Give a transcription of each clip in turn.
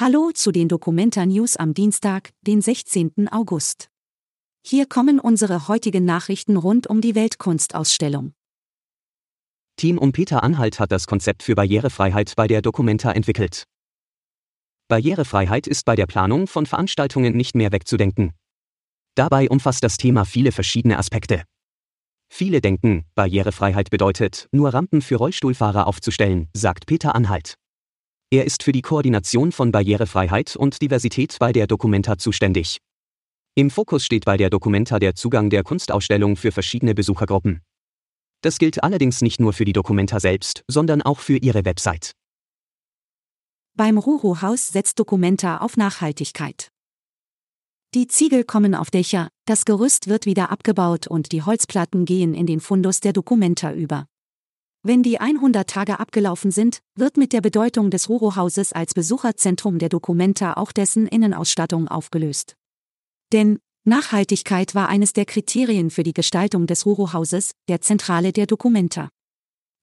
Hallo zu den Documenta News am Dienstag, den 16. August. Hier kommen unsere heutigen Nachrichten rund um die Weltkunstausstellung. Team um Peter Anhalt hat das Konzept für Barrierefreiheit bei der Documenta entwickelt. Barrierefreiheit ist bei der Planung von Veranstaltungen nicht mehr wegzudenken. Dabei umfasst das Thema viele verschiedene Aspekte. Viele denken, Barrierefreiheit bedeutet, nur Rampen für Rollstuhlfahrer aufzustellen, sagt Peter Anhalt. Er ist für die Koordination von Barrierefreiheit und Diversität bei der Documenta zuständig. Im Fokus steht bei der Documenta der Zugang der Kunstausstellung für verschiedene Besuchergruppen. Das gilt allerdings nicht nur für die Documenta selbst, sondern auch für ihre Website. Beim Ruro-Haus setzt Documenta auf Nachhaltigkeit. Die Ziegel kommen auf Dächer, das Gerüst wird wieder abgebaut und die Holzplatten gehen in den Fundus der Documenta über. Wenn die 100 Tage abgelaufen sind, wird mit der Bedeutung des Ruro-Hauses als Besucherzentrum der Documenta auch dessen Innenausstattung aufgelöst. Denn Nachhaltigkeit war eines der Kriterien für die Gestaltung des Ruro-Hauses, der Zentrale der Documenta.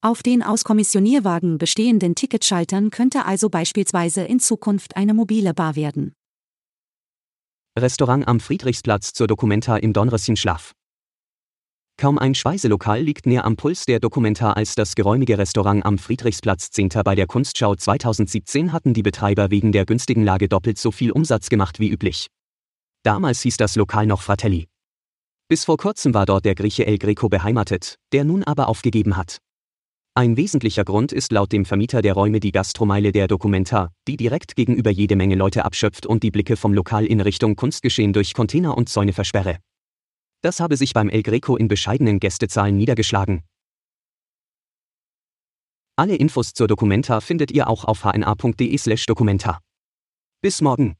Auf den aus Kommissionierwagen bestehenden Ticketschaltern könnte also beispielsweise in Zukunft eine mobile Bar werden. Restaurant am Friedrichsplatz zur Documenta im Dornröschenschlaf. Kaum ein Speiselokal liegt näher am Puls der Dokumentar als das geräumige Restaurant am Friedrichsplatz 10. Bei der Kunstschau 2017 hatten die Betreiber wegen der günstigen Lage doppelt so viel Umsatz gemacht wie üblich. Damals hieß das Lokal noch Fratelli. Bis vor kurzem war dort der Grieche El Greco beheimatet, der nun aber aufgegeben hat. Ein wesentlicher Grund ist laut dem Vermieter der Räume die Gastromeile der Documenta, die direkt gegenüber jede Menge Leute abschöpft und die Blicke vom Lokal in Richtung Kunstgeschehen durch Container und Zäune versperre. Das habe sich beim El Greco in bescheidenen Gästezahlen niedergeschlagen. Alle Infos zur Documenta findet ihr auch auf hna.de/documenta. Bis morgen.